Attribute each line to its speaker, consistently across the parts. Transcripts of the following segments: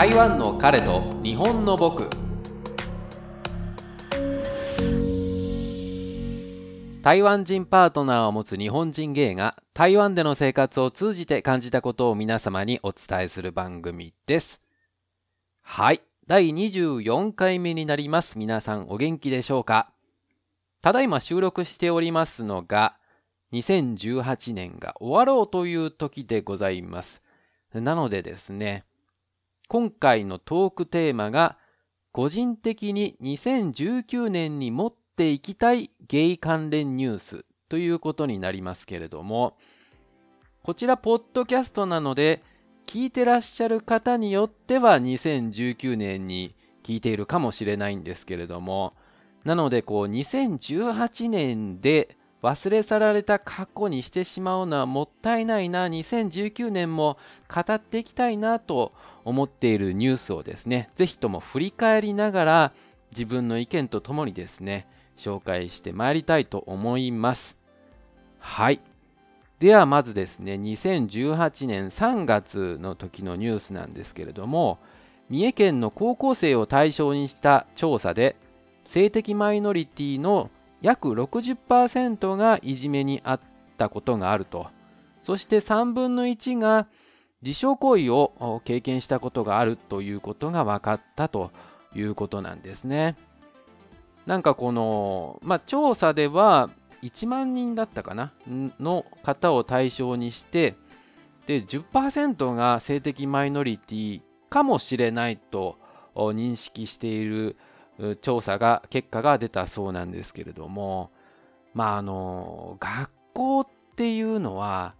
Speaker 1: 台湾の彼と日本の僕。台湾人パートナーを持つ日本人ゲイが台湾での生活を通じて感じたことを皆様にお伝えする番組です。はい。第24回目になります。皆さんお元気でしょうか？ただいま収録しておりますのが2018年が終わろうという時でございます。なのでですね今回のトークテーマが個人的に2019年に持っていきたいゲイ関連ニュースということになりますけれどもこちらポッドキャストなので聞いてらっしゃる方によっては2019年に聞いているかもしれないんですけれどもなのでこう2018年で忘れ去られた過去にしてしまうのはもったいないな2019年も語っていきたいなと思っているニュースをですねぜひとも振り返りながら自分の意見とともにですね紹介してまいりたいと思います。はい。ではまずですね2018年3月の時のニュースなんですけれども三重県の高校生を対象にした調査で性的マイノリティの約60%がいじめにあったことがあるとそして3分の1が自傷行為を経験したことがあるということが分かったということなんですね。なんかこの、まあ、調査では1万人だったかなの方を対象にしてで10%が性的マイノリティかもしれないと認識している調査が結果が出たそうなんですけれどもまああの学校っていうのは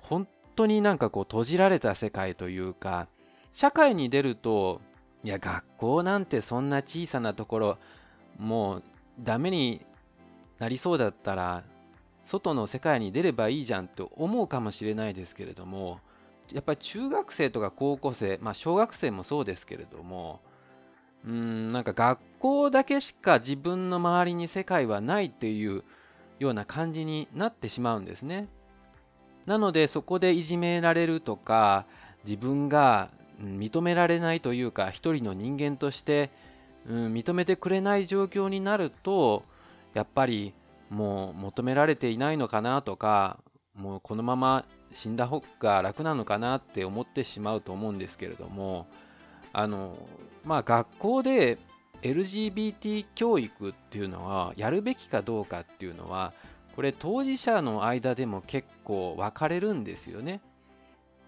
Speaker 1: 本当になんかこう閉じられた世界というか社会に出るといや学校なんてそんな小さなところもうダメになりそうだったら外の世界に出ればいいじゃんと思うかもしれないですけれどもやっぱり中学生とか高校生まあ小学生もそうですけれどもうんなんか学校だけしか自分の周りに世界はないっていうような感じになってしまうんですね。なのでそこでいじめられるとか自分が認められないというか一人の人間として、うん、認めてくれない状況になるとやっぱりもう求められていないのかなとかもうこのまま死んだ方が楽なのかなって思ってしまうと思うんですけれどもあのまあ学校で LGBT 教育っていうのはやるべきかどうかっていうのはこれ当事者の間でも結構分かれるんですよね。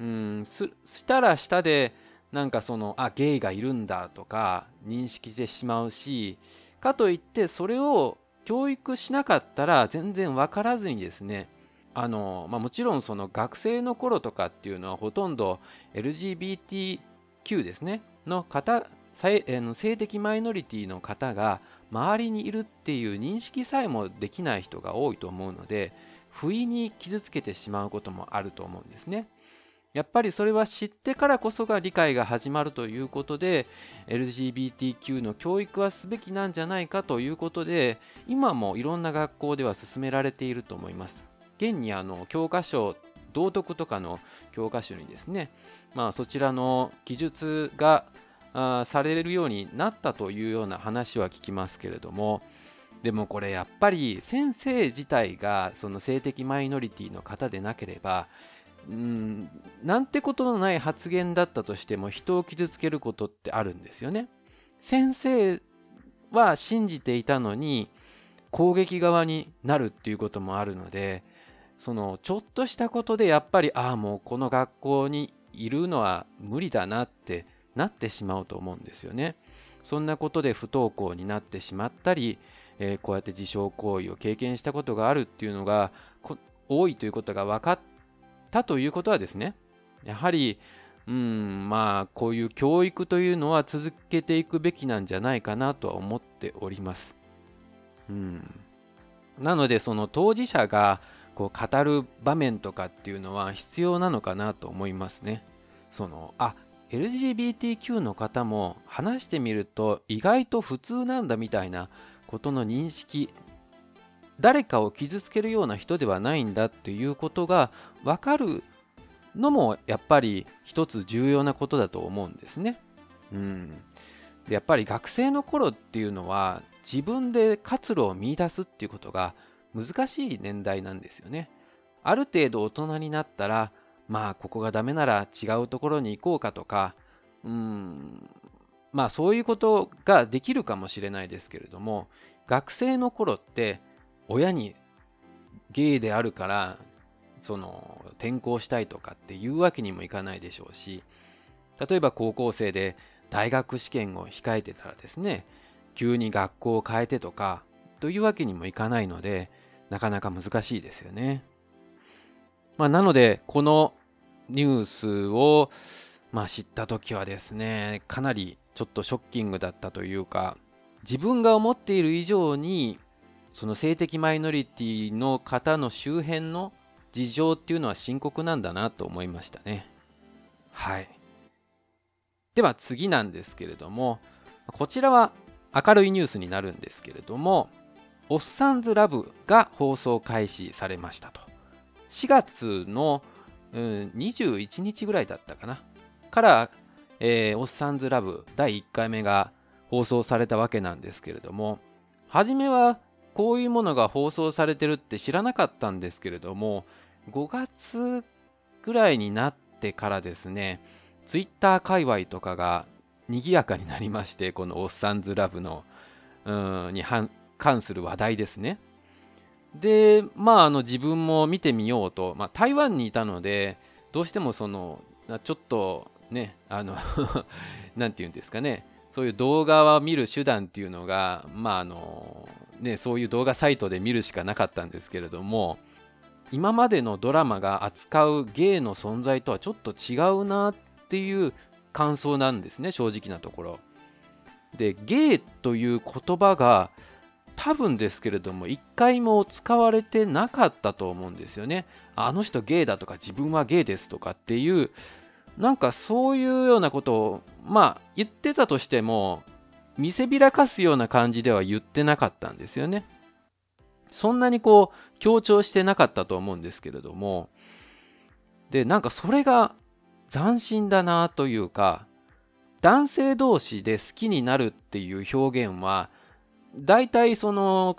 Speaker 1: うんすしたら下でなんかそのあゲイがいるんだとか認識してしまうしかといってそれを教育しなかったら全然分からずにですねあの、まあ、もちろんその学生の頃とかっていうのはほとんど LGBTQ ですねの方性的マイノリティの方が周りにいるっていう認識さえもできない人が多いと思うので不意に傷つけてしまうこともあると思うんですね。やっぱりそれは知ってからこそが理解が始まるということで LGBTQ の教育はすべきなんじゃないかということで今もいろんな学校では進められていると思います。現にあの教科書道徳とかの教科書にですね、まあ、そちらの記述があされるようになったというような話は聞きますけれどもでもこれやっぱり先生自体がその性的マイノリティの方でなければうんなんてことのない発言だったとしても人を傷つけることってあるんですよね。先生は信じていたのに攻撃側になるっていうこともあるのでそのちょっとしたことでやっぱりああもうこの学校にいるのは無理だなってなってしまうと思うんですよね。そんなことで不登校になってしまったり、えー、こうやって自傷行為を経験したことがあるっていうのが多いということが分かったということはですねやはりうんまあこういう教育というのは続けていくべきなんじゃないかなとは思っております。うんなのでその当事者がこう語る場面とかっていうのは必要なのかなと思いますね。そのあ LGBTQ の方も話してみると意外と普通なんだみたいなことの認識誰かを傷つけるような人ではないんだっていうことが分かるのもやっぱり一つ重要なことだと思うんですね。うんでやっぱり学生の頃っていうのは自分で活路を見出すっていうことが難しい年代なんですよね。ある程度大人になったらまあここがダメなら違うところに行こうかとかうんまあそういうことができるかもしれないですけれども学生の頃って親にゲイであるからその転校したいとかっていうわけにもいかないでしょうし例えば高校生で大学試験を控えてたらですね急に学校を変えてとかというわけにもいかないのでなかなか難しいですよね。まあ、なのでこのニュースを、まあ、知った時はですねかなりちょっとショッキングだったというか自分が思っている以上にその性的マイノリティの方の周辺の事情っていうのは深刻なんだなと思いましたね。はい。では次なんですけれども、こちらは明るいニュースになるんですけれども、おっさんずラブが放送開始されましたと。4月の、うん、21日ぐらいだったかな。から、えー、おっさんずラブ第1回目が放送されたわけなんですけれども、初めはこういうものが放送されてるって知らなかったんですけれども、5月ぐらいになってからですね、ツイッター界隈とかが賑やかになりまして、このおっさんずラブの、うん、に関する話題ですね。で、まあ、あの自分も見てみようと、まあ、台湾にいたので、どうしてもその、ちょっとね、あの なんて言うんですかね、そういう動画を見る手段っていうのが、まああのね、そういう動画サイトで見るしかなかったんですけれども、今までのドラマが扱う芸の存在とはちょっと違うなっていう感想なんですね正直なところ。で芸という言葉が多分ですけれども一回も使われてなかったと思うんですよね。あの人ゲイだとか自分はゲイですとかっていうなんかそういうようなことをまあ言ってたとしても見せびらかすような感じでは言ってなかったんですよね。そんなにこう強調してなかったと思うんですけれどもでなんかそれが斬新だなというか男性同士で好きになるっていう表現は大体その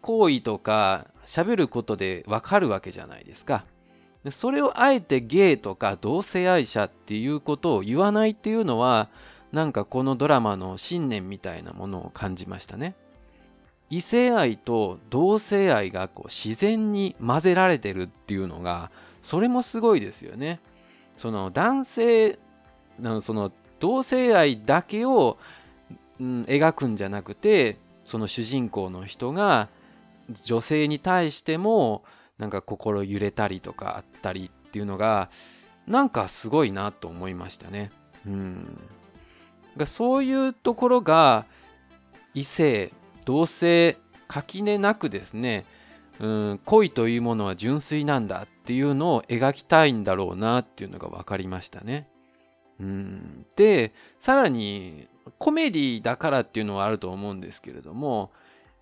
Speaker 1: 行為とか喋ることでわかるわけじゃないですか。それをあえてゲイとか同性愛者っていうことを言わないっていうのはなんかこのドラマの信念みたいなものを感じましたね。異性愛と同性愛がこう自然に混ぜられてるっていうのがそれもすごいですよね。その男性その同性愛だけを、うん、描くんじゃなくてその主人公の人が女性に対してもなんか心揺れたりとかあったりっていうのがなんかすごいなと思いましたね。うん、そういうところが異性同性垣根なくですね、うん、恋というものは純粋なんだっていうのを描きたいんだろうなっていうのが分かりましたね。うん、でさらにコメディだからっていうのはあると思うんですけれども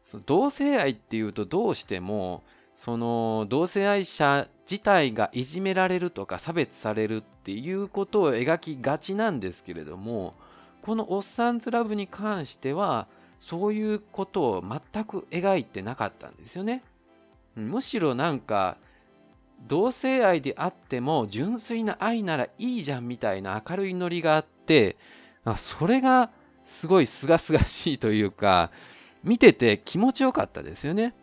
Speaker 1: その同性愛っていうとどうしてもその同性愛者自体がいじめられるとか差別されるっていうことを描きがちなんですけれどもこの「おっさんずラブ」に関してはそういうことを全く描いてなかったんですよね。むしろなんか同性愛であっても純粋な愛ならいいじゃんみたいな明るいノリがあってそれがすごい清々しいというか見てて気持ちよかったですよね。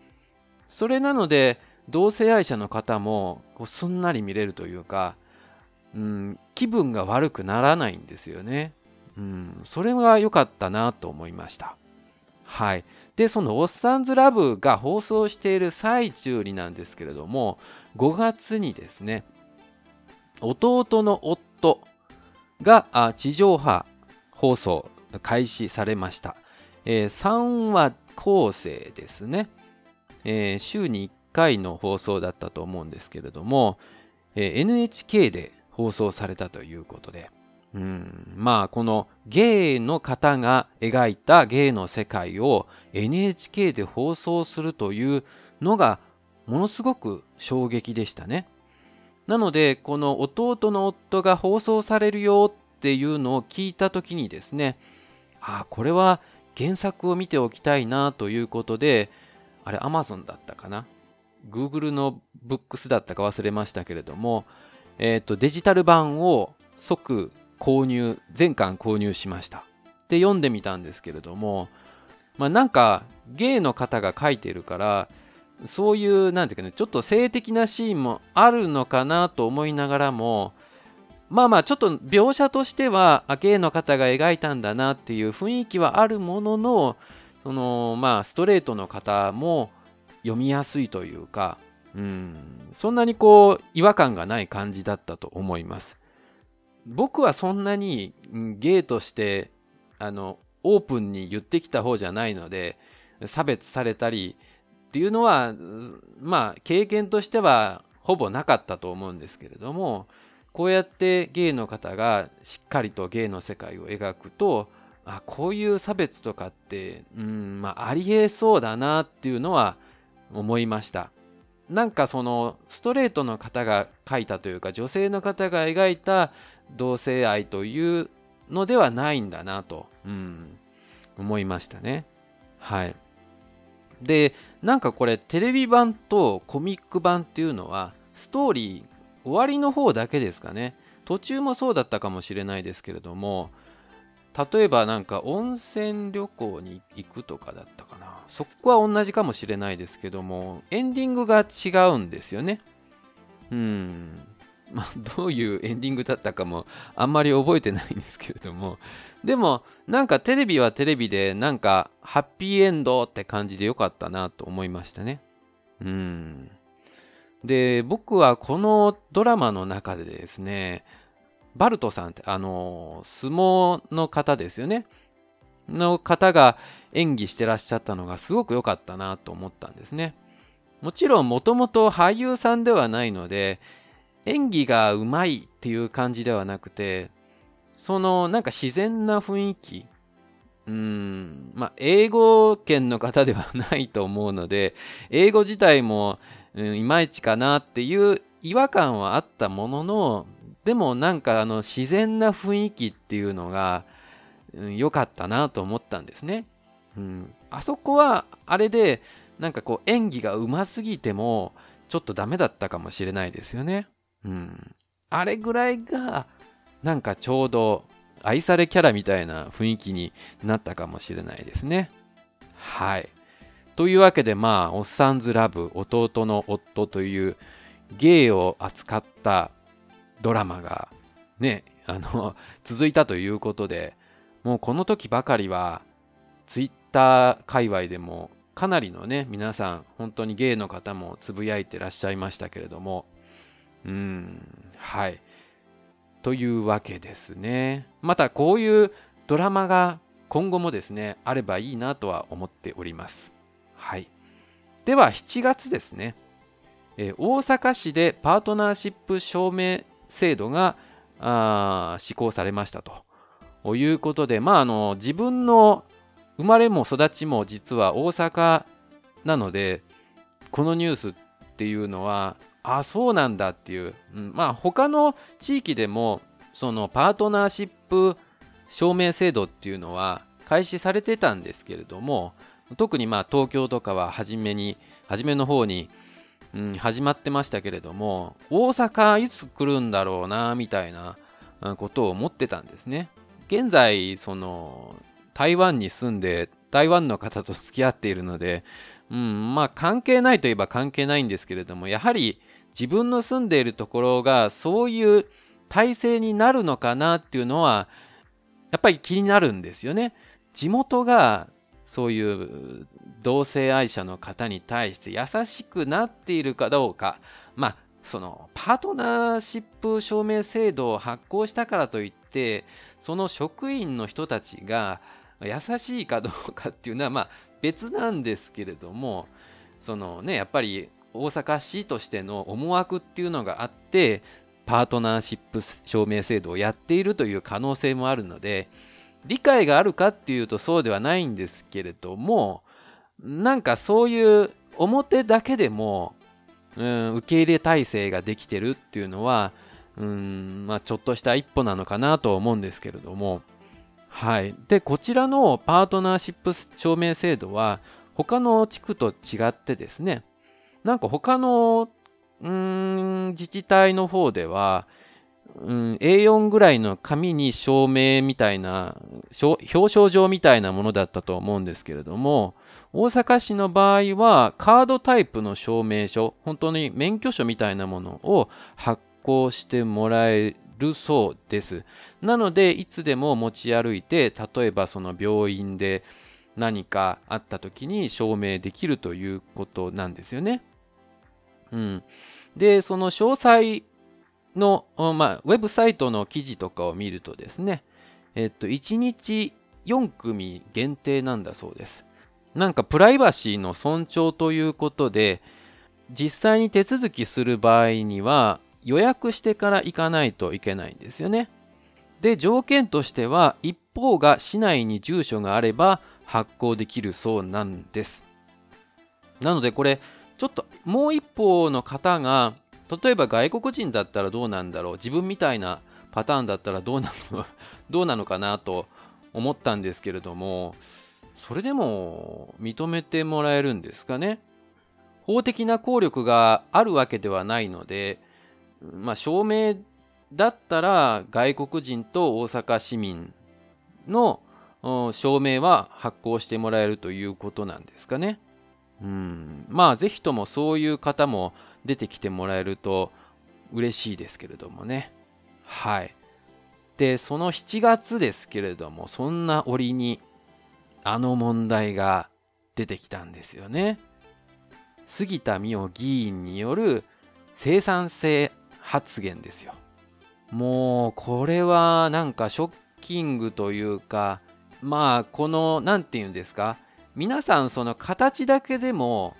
Speaker 1: それなので同性愛者の方もこうすんなり見れるというか、うん、気分が悪くならないんですよね。うん、それが良かったなと思いました。はい。で、そのおっさんずラブが放送している最中になんですけれども、5月にですね、弟の夫が地上波放送開始されました。えー、3話構成ですね、えー、週に1回の放送だったと思うんですけれども、えー、NHK で放送されたということで、うん、まあこのゲイの方が描いたゲイの世界を NHK で放送するというのがものすごく衝撃でしたね。なのでこの弟の夫が放送されるよっていうのを聞いた時にですねあこれは原作を見ておきたいなということであれ Amazon だったかな？Google のブックスだったか忘れましたけれども、えーと、デジタル版を即購入全巻購入しました。で読んでみたんですけれどもまあなんかゲイの方が書いてるからそういうなんていうかねちょっと性的なシーンもあるのかなと思いながらもまあまあちょっと描写としてはゲイの方が描いたんだなっていう雰囲気はあるもののそのまあストレートの方も読みやすいというかうんそんなにこう違和感がない感じだったと思います。僕はそんなにゲイとしてあのオープンに言ってきた方じゃないので差別されたりっていうのはまあ経験としてはほぼなかったと思うんですけれどもこうやってゲイの方がしっかりとゲイの世界を描くとあこういう差別とかって、うんまあ、ありえそうだなっていうのは思いました。なんかそのストレートの方が描いたというか女性の方が描いた同性愛というのではないんだなと、うん、思いましたね。はい。でなんかこれテレビ版とコミック版っていうのはストーリー終わりの方だけですかね。途中もそうだったかもしれないですけれども例えばなんか温泉旅行に行くとかだったかな。そこは同じかもしれないですけどもエンディングが違うんですよね。うん。まあ、どういうエンディングだったかもあんまり覚えてないんですけれども。でもなんかテレビはテレビでなんかハッピーエンドって感じでよかったなと思いましたね。うん。で僕はこのドラマの中でですねバルトさんってあの相撲の方ですよね。の方が演技してらっしゃったのがすごく良かったなと思ったんですね。もちろんもともと俳優さんではないので演技がうまいっていう感じではなくてそのなんか自然な雰囲気うんまあ英語圏の方ではないと思うので英語自体も、うん、いまいちかなっていう違和感はあったもののでもなんかあの自然な雰囲気っていうのが良、うん、かったなと思ったんですね。うん、あそこはあれでなんかこう演技がうますぎてもちょっとダメだったかもしれないですよね。うん。あれぐらいが、なんかちょうど愛されキャラみたいな雰囲気になったかもしれないですね。はい。というわけで、まあ、おっさんずラブ、弟の夫という芸を扱ったドラマがね、あの、続いたということで、もうこの時ばかりは、ツイッター界隈でもかなりのね、皆さん、本当に芸の方もつぶやいてらっしゃいましたけれども、うん、はい。というわけですね。またこういうドラマが今後もですね、あればいいなとは思っております。はい。では7月ですね。えー、大阪市でパートナーシップ証明制度が施行されましたということで、まあ、あの自分の生まれも育ちも実は大阪なのでこのニュースっていうのはあそうなんだっていう、うん、まあ他の地域でもそのパートナーシップ証明制度っていうのは開始されてたんですけれども特にまあ東京とかは初めに初めの方に、うん、始まってましたけれども大阪いつ来るんだろうなみたいなことを思ってたんですね現在その台湾に住んで台湾の方と付き合っているので、うん、まあ関係ないといえば関係ないんですけれどもやはり自分の住んでいるところがそういう体制になるのかなっていうのはやっぱり気になるんですよね。地元がそういう同性愛者の方に対して優しくなっているかどうか。まあそのパートナーシップ証明制度を発行したからといってその職員の人たちが優しいかどうかっていうのはまあ別なんですけれどもそのねやっぱり大阪市としての思惑っていうのがあってパートナーシップ証明制度をやっているという可能性もあるので理解があるかっていうとそうではないんですけれどもなんかそういう表だけでも、うん、受け入れ体制ができてるっていうのはうんまあ、ちょっとした一歩なのかなと思うんですけれども、はい、でこちらのパートナーシップ証明制度は他の地区と違ってですねなんか他のうん自治体の方では、うん、A4 ぐらいの紙に証明みたいな表彰状みたいなものだったと思うんですけれども大阪市の場合はカードタイプの証明書本当に免許証みたいなものを発行してもらえるそうですなのでいつでも持ち歩いて例えばその病院で何かあった時に証明できるということなんですよね。うん、でその詳細の、まあ、ウェブサイトの記事とかを見るとですね、えっと、1日4組限定なんだそうです。なんかプライバシーの尊重ということで、実際に手続きする場合には予約してから行かないといけないんですよね。で、条件としては一方が市内に住所があれば発行できるそうなんです。なのでこれちょっともう一方の方が例えば外国人だったらどうなんだろう自分みたいなパターンだったらどうなの どうなのかなと思ったんですけれどもそれでも認めてもらえるんですかね？法的な効力があるわけではないので、まあ、証明だったら外国人と大阪市民の証明は発行してもらえるということなんですかね？うん、まあぜひともそういう方も出てきてもらえると嬉しいですけれどもね。はい。で、その7月ですけれども、そんな折にあの問題が出てきたんですよね。杉田水脈議員による生産性発言ですよ。もうこれはなんかショッキングというかまあこの何て言うんですか？皆さんその形だけでも、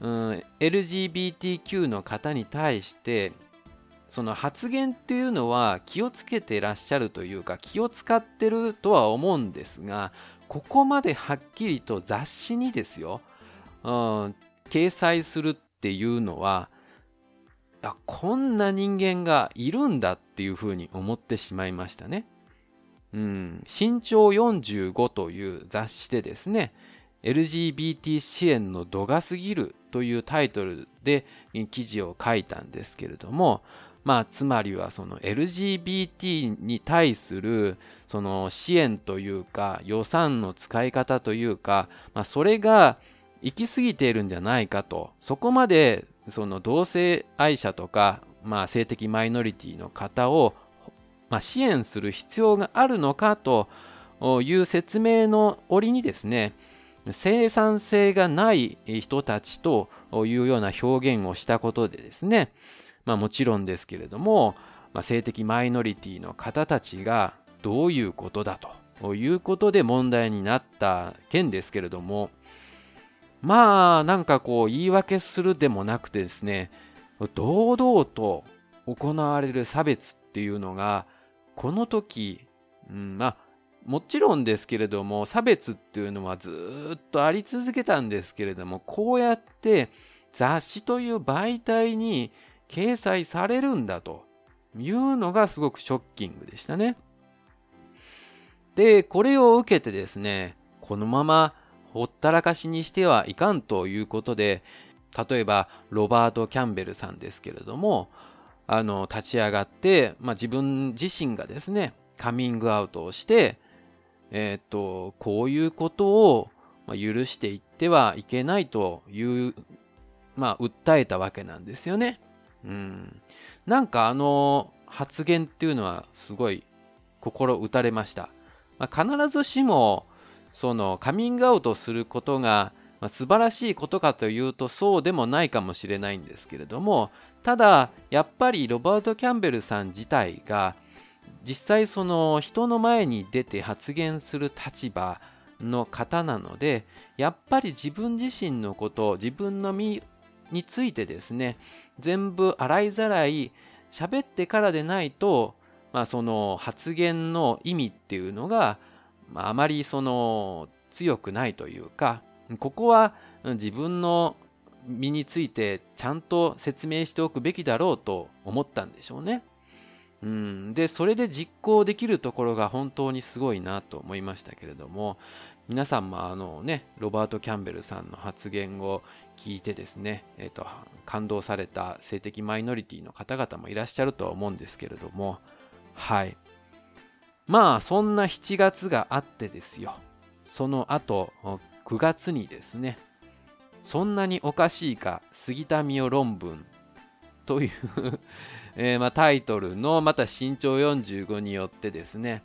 Speaker 1: うん、LGBTQ の方に対してその発言っていうのは気をつけてらっしゃるというか気を使ってるとは思うんですがここまではっきりと雑誌にですよ、うん、掲載するっていうのはこんな人間がいるんだっていうふうに思ってしまいましたね。うん、身長45という雑誌でですね LGBT 支援の度が過ぎるというタイトルで記事を書いたんですけれどもまあつまりはその LGBT に対するその支援というか予算の使い方というか、まあ、それが行き過ぎているんじゃないかと。そこまでその同性愛者とか、まあ、性的マイノリティの方を、まあ、支援する必要があるのかという説明の折にですね生産性がない人たちというような表現をしたことでですね、まあ、もちろんですけれども、まあ、性的マイノリティの方たちがどういうことだということで問題になった件ですけれどもまあなんかこう言い訳するでもなくてですね堂々と行われる差別っていうのがこの時、うん、まあもちろんですけれども差別っていうのはずっとあり続けたんですけれどもこうやって雑誌という媒体に掲載されるんだというのがすごくショッキングでしたね。でこれを受けてですねこのままほったらかしにしてはいかんということで例えばロバート・キャンベルさんですけれどもあの立ち上がって、まあ、自分自身がですねカミングアウトをしてえっ、とこういうことを許していってはいけないというまあ訴えたわけなんですよね。うん、なんかあの発言っていうのはすごい心打たれました。まあ、必ずしもそのカミングアウトすることが、まあ、素晴らしいことかというとそうでもないかもしれないんですけれどもただやっぱりロバート・キャンベルさん自体が実際その人の前に出て発言する立場の方なのでやっぱり自分自身のこと自分の身についてですね全部洗いざらい喋ってからでないと、まあ、その発言の意味っていうのがまあ、あまりその強くないというかここは自分の身についてちゃんと説明しておくべきだろうと思ったんでしょうね。うん、でそれで実行できるところが本当にすごいなと思いましたけれども皆さんもあのねロバート・キャンベルさんの発言を聞いてですね、えーと、感動された性的マイノリティの方々もいらっしゃるとは思うんですけれどもはい。まあそんな7月があってですよ。その後9月にですねそんなにおかしいか杉田美代論文という えー、まあ、タイトルのまた身長45によってですね、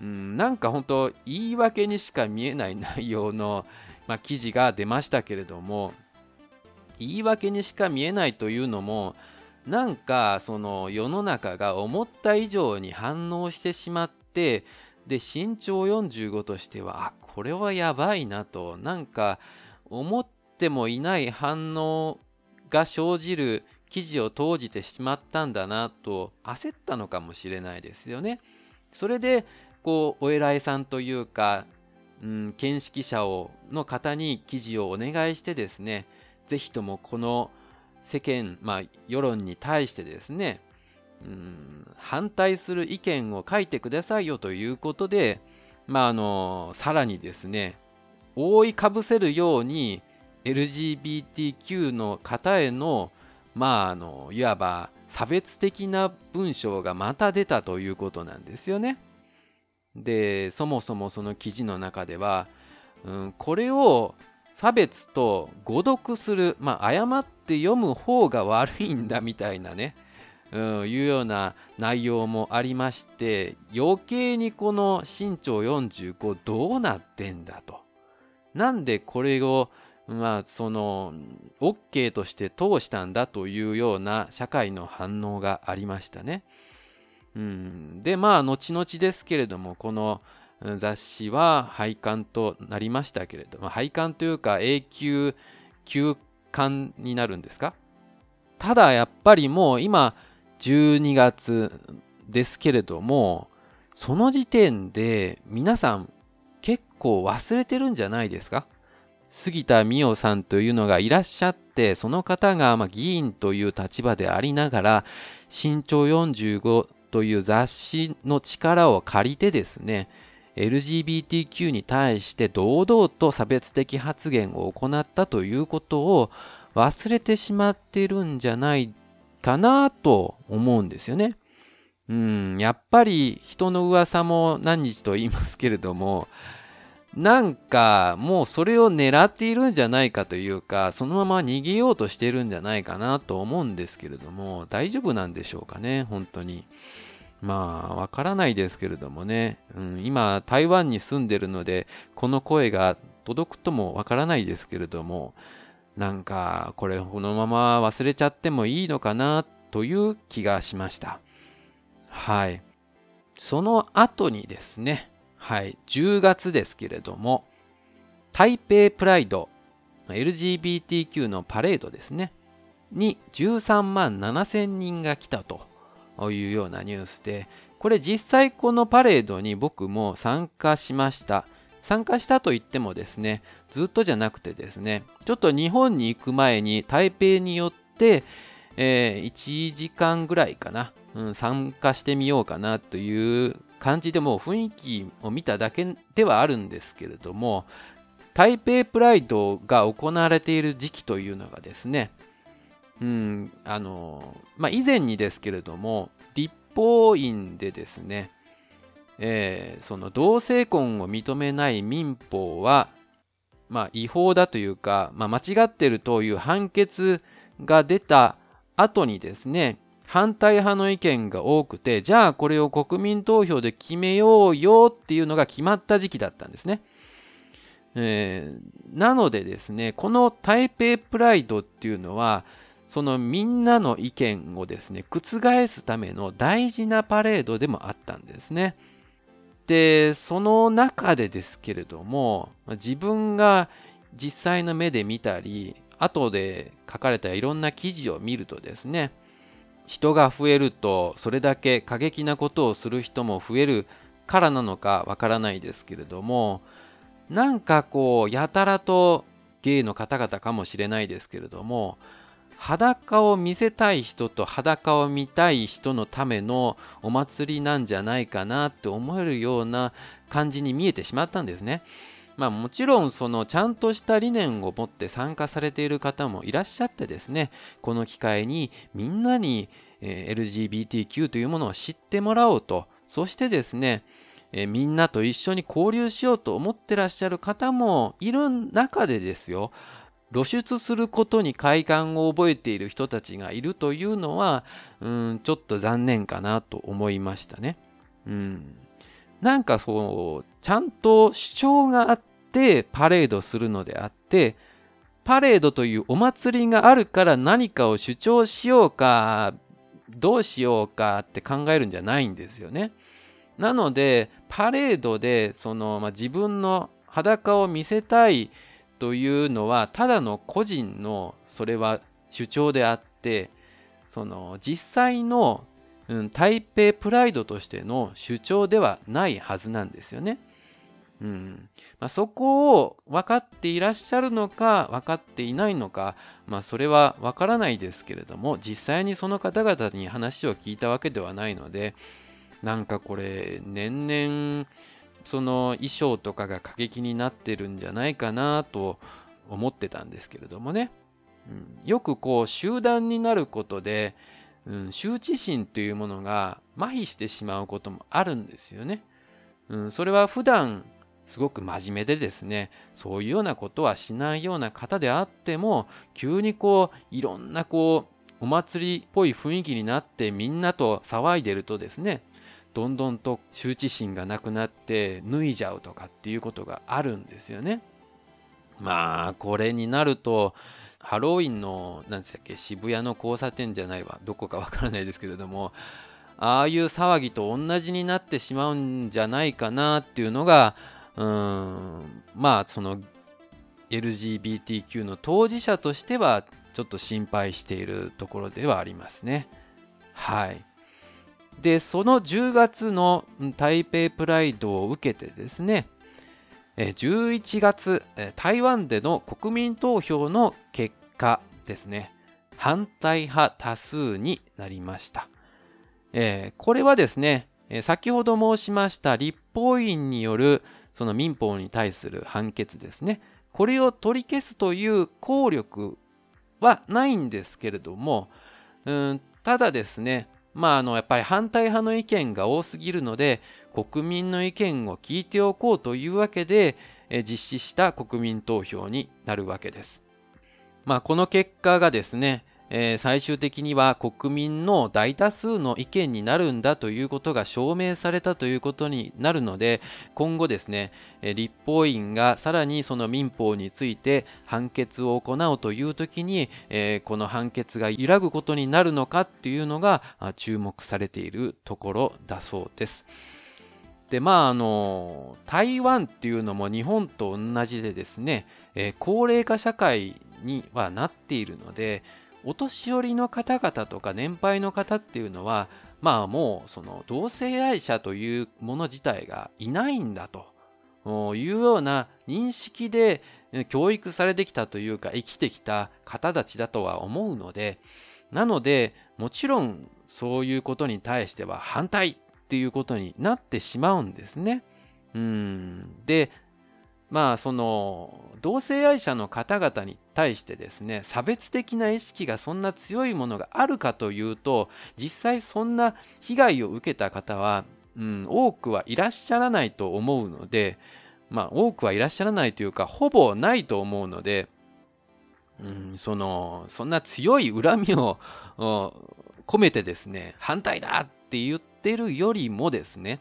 Speaker 1: うん、なんか本当言い訳にしか見えない内容の、まあ、記事が出ましたけれども言い訳にしか見えないというのもなんかその世の中が思った以上に反応してしまってで身長45としてはあこれはやばいなとなんか思ってもいない反応が生じる記事を投じてしまったんだなと焦ったのかもしれないですよね。それでこうお偉いさんというか、うん、見識者をの方に記事をお願いしてですね是非ともこの世間、まあ、世論に対してですね、うん、反対する意見を書いてくださいよということで、まあ、あのさらにですね覆いかぶせるように LGBTQ の方へのまああのいわば差別的な文章がまた出たということなんですよね。でそもそもその記事の中では、うん、これを差別と誤読する、まあ、誤って読む方が悪いんだみたいなね、うん、いうような内容もありまして余計にこの身長45どうなってんだと。なんでこれをまあその OK として通したんだというような社会の反応がありましたね。うん、でまあ後々ですけれどもこの雑誌は廃刊となりましたけれども廃刊というか永久休刊になるんですか？ただやっぱりもう今12月ですけれどもその時点で皆さん結構忘れてるんじゃないですか？杉田水脈さんというのがいらっしゃって、その方がま議員という立場でありながら、身長45という雑誌の力を借りてですね、LGBTQ に対して堂々と差別的発言を行ったということを忘れてしまっているんじゃないかなと思うんですよね。うん、やっぱり人の噂も何日と言いますけれども、なんかもうそれを狙っているんじゃないかというかそのまま逃げようとしてるんじゃないかなと思うんですけれども大丈夫なんでしょうかね本当に。まあわからないですけれどもね、うん、今台湾に住んでるのでこの声が届くともわからないですけれどもなんかこれこのまま忘れちゃってもいいのかなという気がしました。はい。その後にですねはい、10月ですけれども、台北プライド、LGBTQ のパレードですね、に13万7千人が来たというようなニュースで、これ実際このパレードに僕も参加しました。参加したといってもですね、ずっとじゃなくてですね、ちょっと日本に行く前に台北によって、えー、1時間ぐらいかな、うん、参加してみようかなという感じでも雰囲気を見ただけではあるんですけれども台北プライドが行われている時期というのがですね、うんあのまあ、以前にですけれども立法院でですね、えー、その同性婚を認めない民法は、まあ、違法だというか、まあ、間違ってるという判決が出た後にですね反対派の意見が多くて、じゃあこれを国民投票で決めようよっていうのが決まった時期だったんですね。えー、なのでですね、この台北プライドっていうのは、そのみんなの意見をですね、覆すための大事なパレードでもあったんですね。で、その中でですけれども、自分が実際の目で見たり、後で書かれたいろんな記事を見るとですね、人が増えるとそれだけ過激なことをする人も増えるからなのかわからないですけれどもなんかこうやたらとゲイの方々かもしれないですけれども裸を見せたい人と裸を見たい人のためのお祭りなんじゃないかなって思えるような感じに見えてしまったんですね。まあもちろんそのちゃんとした理念を持って参加されている方もいらっしゃってですね、この機会にみんなに LGBTQ というものを知ってもらおうと、そしてですね、えみんなと一緒に交流しようと思ってらっしゃる方もいる中でですよ、露出することに快感を覚えている人たちがいるというのは、うん、ちょっと残念かなと思いましたね。うん。なんかそう、ちゃんと主張があってパレードするのであって、パレードというお祭りがあるから何かを主張しようか、どうしようかって考えるんじゃないんですよね。なので、パレードでその、まあ、自分の裸を見せたいというのはただの個人のそれは主張であってその実際の、うん、台北プライドとしての主張ではないはずなんですよね。うん。まあ、そこを分かっていらっしゃるのか分かっていないのか、まあ、それは分からないですけれども実際にその方々に話を聞いたわけではないのでなんかこれ年々その衣装とかが過激になってるんじゃないかなと思ってたんですけれどもね、うん、よくこう集団になることで、うん、羞恥心というものが麻痺してしまうこともあるんですよね。うん、それは普段すごく真面目でですねそういうようなことはしないような方であっても急にこういろんなこうお祭りっぽい雰囲気になってみんなと騒いでるとですねどんどんと羞恥心がなくなって脱いじゃうとかっていうことがあるんですよね。まあこれになるとハロウィンの何でしたっけ渋谷の交差点じゃないわどこかわからないですけれどもああいう騒ぎと同じになってしまうんじゃないかなっていうのがうんまあその LGBTQ の当事者としてはちょっと心配しているところではありますね。はい。で、その10月の台北プライドを受けてですね、11月、台湾での国民投票の結果ですね、反対派多数になりました。これはですね、先ほど申しました立法院によるその民法に対する判決ですね、これを取り消すという効力はないんですけれども、うんただですね、まあ、あのやっぱり反対派の意見が多すぎるので国民の意見を聞いておこうというわけで実施した国民投票になるわけです。まあ、この結果がですねえー、最終的には国民の大多数の意見になるんだということが証明されたということになるので今後ですね立法院がさらにその民法について判決を行うという時に、えー、この判決が揺らぐことになるのかっていうのが注目されているところだそうです。でまああの台湾っていうのも日本と同じでですね、えー、高齢化社会にはなっているのでお年寄りの方々とか年配の方っていうのはまあもうその同性愛者というもの自体がいないんだというような認識で教育されてきたというか生きてきた方たちだとは思うのでなのでもちろんそういうことに対しては反対っていうことになってしまうんですね。うんでまあその同性愛者の方々に対してですね差別的な意識がそんな強いものがあるかというと実際そんな被害を受けた方は、うん、多くはいらっしゃらないと思うのでまあ多くはいらっしゃらないというかほぼないと思うので、うん、そのそんな強い恨みを込めてですね反対だって言っててるよりもですね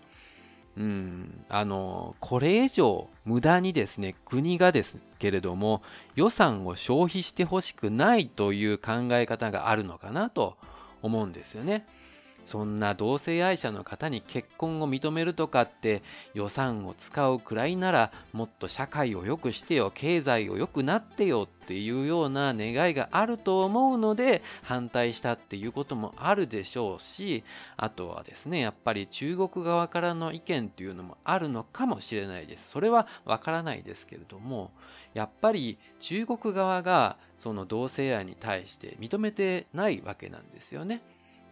Speaker 1: うん、あのこれ以上無駄にですね国がですけれども予算を消費してほしくないという考え方があるのかなと思うんですよね。そんな同性愛者の方に結婚を認めるとかって予算を使うくらいならもっと社会を良くしてよ経済を良くなってよっていうような願いがあると思うので反対したっていうこともあるでしょうしあとはですねやっぱり中国側からの意見っていうのもあるのかもしれないですそれはわからないですけれどもやっぱり中国側がその同性愛に対して認めてないわけなんですよね。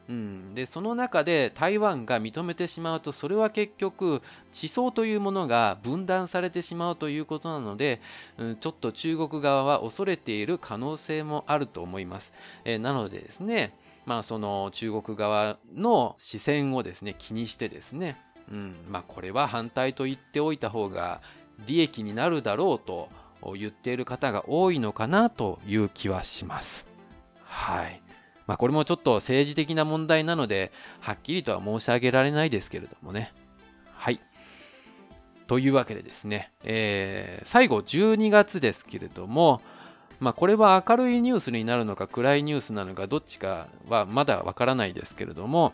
Speaker 1: うん、でその中で台湾が認めてしまうとそれは結局思想というものが分断されてしまうということなので、うん、ちょっと中国側は恐れている可能性もあると思います。えー、なのでですねまあその中国側の視線をですね気にしてですね、うんまあ、これは反対と言っておいた方が利益になるだろうと言っている方が多いのかなという気はします。はい。まあ、これもちょっと政治的な問題なので、はっきりとは申し上げられないですけれどもね。はい。というわけでですね、えー、最後12月ですけれども、まあ、これは明るいニュースになるのか暗いニュースなのかどっちかはまだわからないですけれども、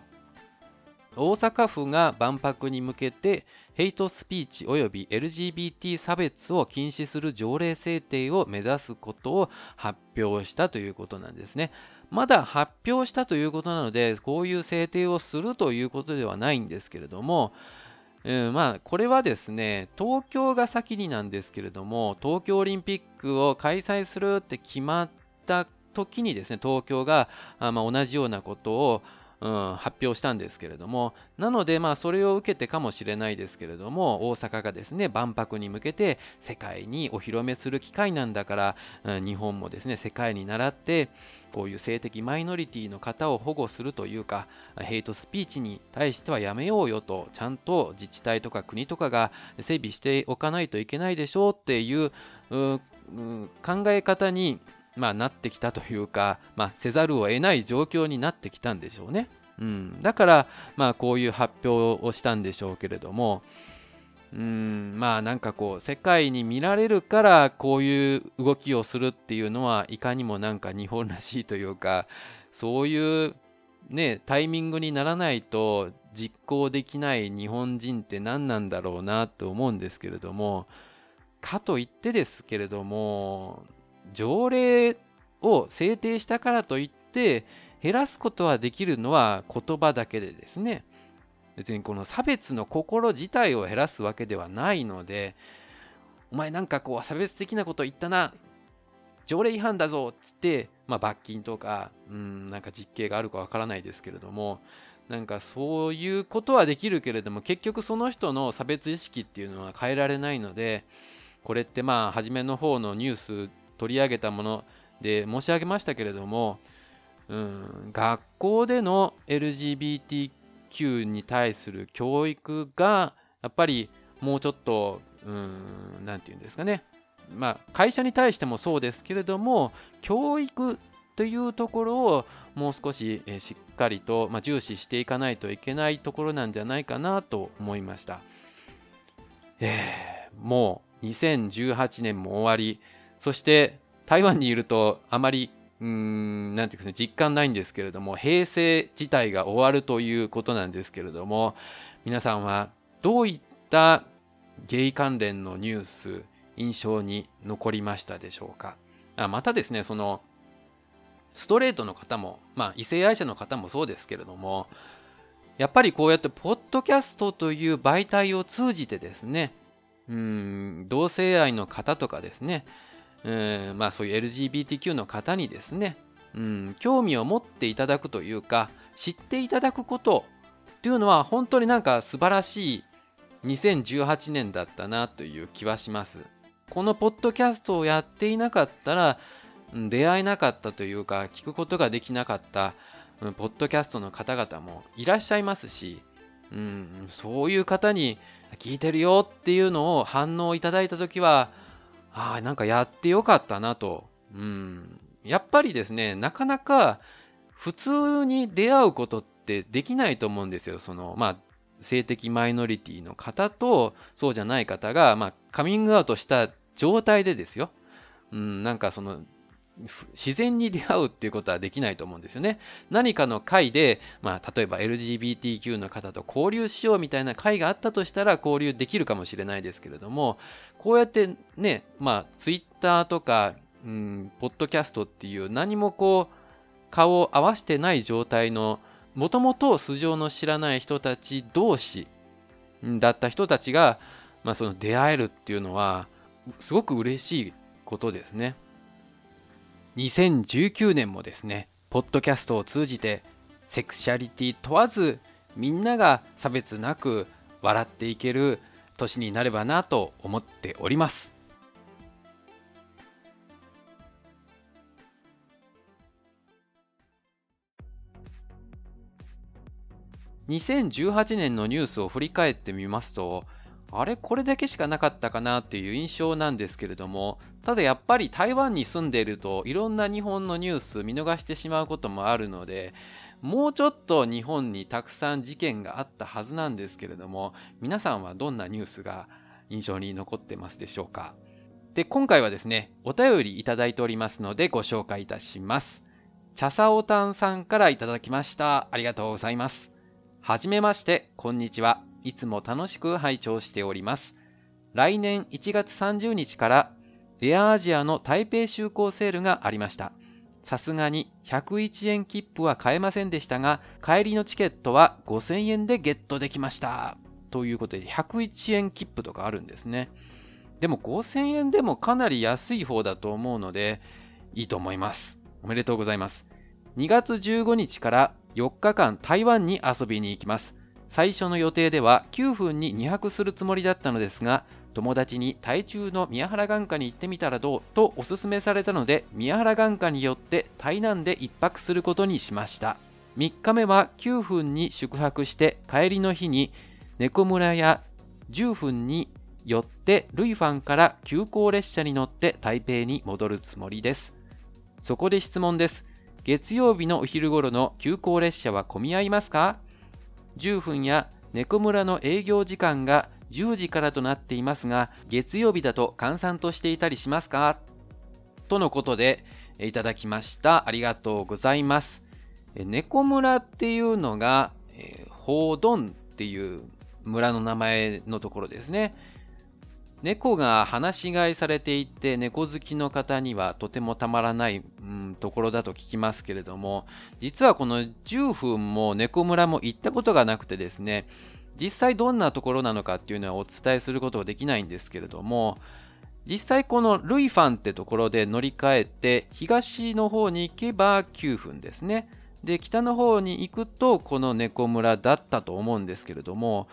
Speaker 1: 大阪府が万博に向けてヘイトスピーチ及び LGBT 差別を禁止する条例制定を目指すことを発表したということなんですね。まだ発表したということなので、こういう制定をするということではないんですけれども、うん、まあこれはですね東京が先になんですけれども東京オリンピックを開催するって決まった時にですね東京があ、まあ、同じようなことをん、発表したんですけれどもなのでまあそれを受けてかもしれないですけれども大阪がですね万博に向けて世界にお披露目する機会なんだから、うん、日本もですね世界に倣ってこういう性的マイノリティの方を保護するというかヘイトスピーチに対してはやめようよとちゃんと自治体とか国とかが整備しておかないといけないでしょうっていう考え方にまあ、なってきたというか、まあ、せざるを得ない状況になってきたんでしょうね。うん、だから、まあ、こういう発表をしたんでしょうけれども、うん、まあなんかこう世界に見られるからこういう動きをするっていうのはいかにもなんか日本らしいというかそういうねタイミングにならないと実行できない日本人って何なんだろうなと思うんですけれどもかといってですけれども条例を制定したからといって減らすことはできるのは言葉だけでですね。別にこの差別の心自体を減らすわけではないのでお前なんかこう差別的なこと言ったな条例違反だぞっつって、まあ、罰金とかうんなんか実刑があるかわからないですけれどもなんかそういうことはできるけれども結局その人の差別意識っていうのは変えられないのでこれってまあ初めの方のニュース取り上げたもので申し上げましたけれども、うん、学校での LGBTQ に対する教育がやっぱりもうちょっと何て言うんですかねまあ会社に対してもそうですけれども教育というところをもう少ししっかりと、ま、重視していかないといけないところなんじゃないかなと思いました。えー、もう2018年も終わりそして台湾にいるとあまりうーんなんていうかね実感ないんですけれども平成自体が終わるということなんですけれども皆さんはどういったゲイ関連のニュース印象に残りましたでしょうか？あまたですねそのストレートの方もまあ異性愛者の方もそうですけれどもやっぱりこうやってポッドキャストという媒体を通じてですねうん同性愛の方とかですねうんまあ、そういう LGBTQ の方にですね、うん、興味を持っていただくというか知っていただくことっていうのは本当になんか素晴らしい2018年だったなという気はします。このポッドキャストをやっていなかったら出会えなかったというか聞くことができなかったポッドキャストの方々もいらっしゃいますし、うん、そういう方に聞いてるよっていうのを反応いただいた時はああ、なんかやってよかったなと。うん。やっぱりですね、なかなか普通に出会うことってできないと思うんですよ。その、まあ、性的マイノリティの方とそうじゃない方が、まあ、カミングアウトした状態でですよ。うん、なんかその、自然に出会うっていうことはできないと思うんですよね。何かの会で、まあ、例えば LGBTQ の方と交流しようみたいな会があったとしたら交流できるかもしれないですけれども、こうやってね、まあ、Twitter とか、うん、ポッドキャストっていう何もこう、顔を合わせてない状態の、もともと素性の知らない人たち同士だった人たちが、まあ、その出会えるっていうのは、すごく嬉しいことですね。2019年もですね、ポッドキャストを通じて、セクシャリティ問わず、みんなが差別なく笑っていける年になればなと思っております。2018年のニュースを振り返ってみますと、あれこれだけしかなかったかなっていう印象なんですけれどもただやっぱり台湾に住んでいるといろんな日本のニュース見逃してしまうこともあるのでもうちょっと日本にたくさん事件があったはずなんですけれども皆さんはどんなニュースが印象に残ってますでしょうか？で今回はですねお便りいただいておりますのでご紹介いたします。茶さおたんさんからいただきました。ありがとうございます。はじめましてこんにちは。いつも楽しく拝聴しております。来年1月30日からエアアジアの台北就航セールがありました。さすがに101円切符は買えませんでしたが、帰りのチケットは5000円でゲットできました。ということで、101円切符とかあるんですね。でも5000円でもかなり安い方だと思うので、いいと思います。おめでとうございます。2月15日から4日間台湾に遊びに行きます。最初の予定では9分に2泊するつもりだったのですが、友達に台中の宮原眼科に行ってみたらどう？とおすすめされたので、宮原眼科によって台南で1泊することにしました。3日目は9分に宿泊して帰りの日に猫村や10分によってルイファンから急行列車に乗って台北に戻るつもりです。そこで質問です。月曜日のお昼頃の急行列車は混み合いますか？10分や猫村の営業時間が10時からとなっていますが、月曜日だと閑散としていたりしますか？とのことでいただきました。ありがとうございます。猫村っていうのが、えー、ホードンっていう村の名前のところですね。猫が放し飼いされていて猫好きの方にはとてもたまらない、うん、ところだと聞きますけれども実はこの10分も猫村も行ったことがなくてですね実際どんなところなのかっていうのはお伝えすることはできないんですけれども実際このルイファンってところで乗り換えて東の方に行けば9分ですね。で北の方に行くとこの猫村だったと思うんですけれども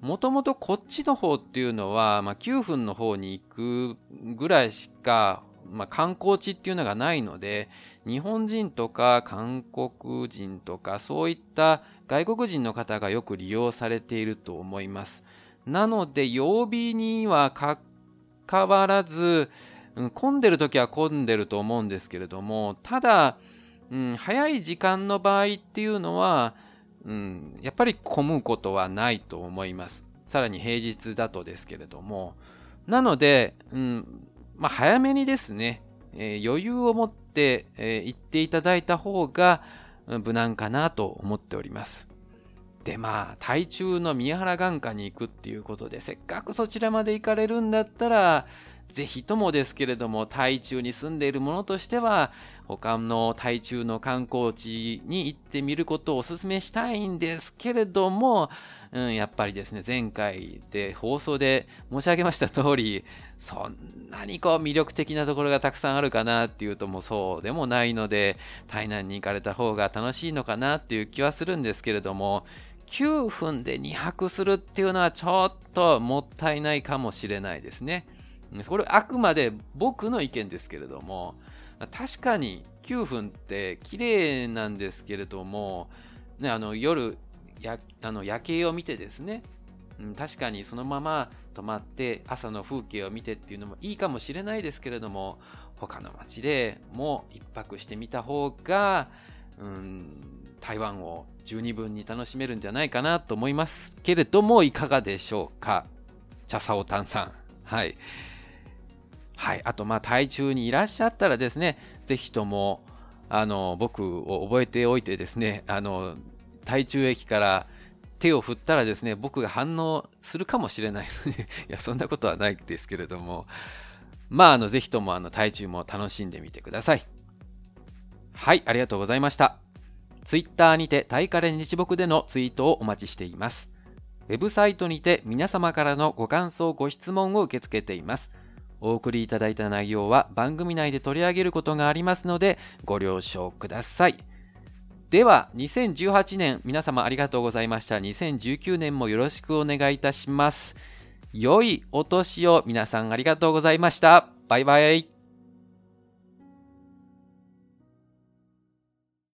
Speaker 1: もともとこっちの方っていうのは、まあ、9分の方に行くぐらいしか、まあ、観光地っていうのがないので、日本人とか韓国人とかそういった外国人の方がよく利用されていると思います。なので、曜日にはかかわらず、うん、混んでる時は混んでると思うんですけれども、ただ、うん、早い時間の場合っていうのは、うん、やっぱり混むことはないと思います。さらに平日だとですけれども。なので、うんまあ、早めにですね、えー、余裕を持って、えー、行っていただいた方が無難かなと思っております。でまあ、台中の宮原眼科に行くっていうことで、せっかくそちらまで行かれるんだったら、ぜひともですけれども、台中に住んでいる者としては、他の台中の観光地に行ってみることをお勧めしたいんですけれども、うん、やっぱりですね、前回で放送で申し上げました通り、そんなにこう魅力的なところがたくさんあるかなっていうともうそうでもないので、台南に行かれた方が楽しいのかなっていう気はするんですけれども、9分で2泊するっていうのはちょっともったいないかもしれないですね。これあくまで僕の意見ですけれども、確かに9分って綺麗なんですけれども、ね、あの夜やあの夜景を見てですね、うん、確かにそのまま泊まって朝の風景を見てっていうのもいいかもしれないですけれども他の街でも一泊してみた方が、うん、台湾を十二分に楽しめるんじゃないかなと思いますけれどもいかがでしょうか？茶さおたんさん。はい。はい。あと、まあ、台中にいらっしゃったらですね、ぜひともあの僕を覚えておいてですねあの台中駅から手を振ったらですね僕が反応するかもしれないので いやそんなことはないですけれどもまああのぜひともあの台中も楽しんでみてください。はいありがとうございました。ツイッターにてタイカレ日木でのツイートをお待ちしています。ウェブサイトにて皆様からのご感想ご質問を受け付けています。お送りいただいた内容は番組内で取り上げることがありますのでご了承ください。では、2018年皆様ありがとうございました。2019年もよろしくお願いいたします。良いお年を皆さんありがとうございました。バイバイ。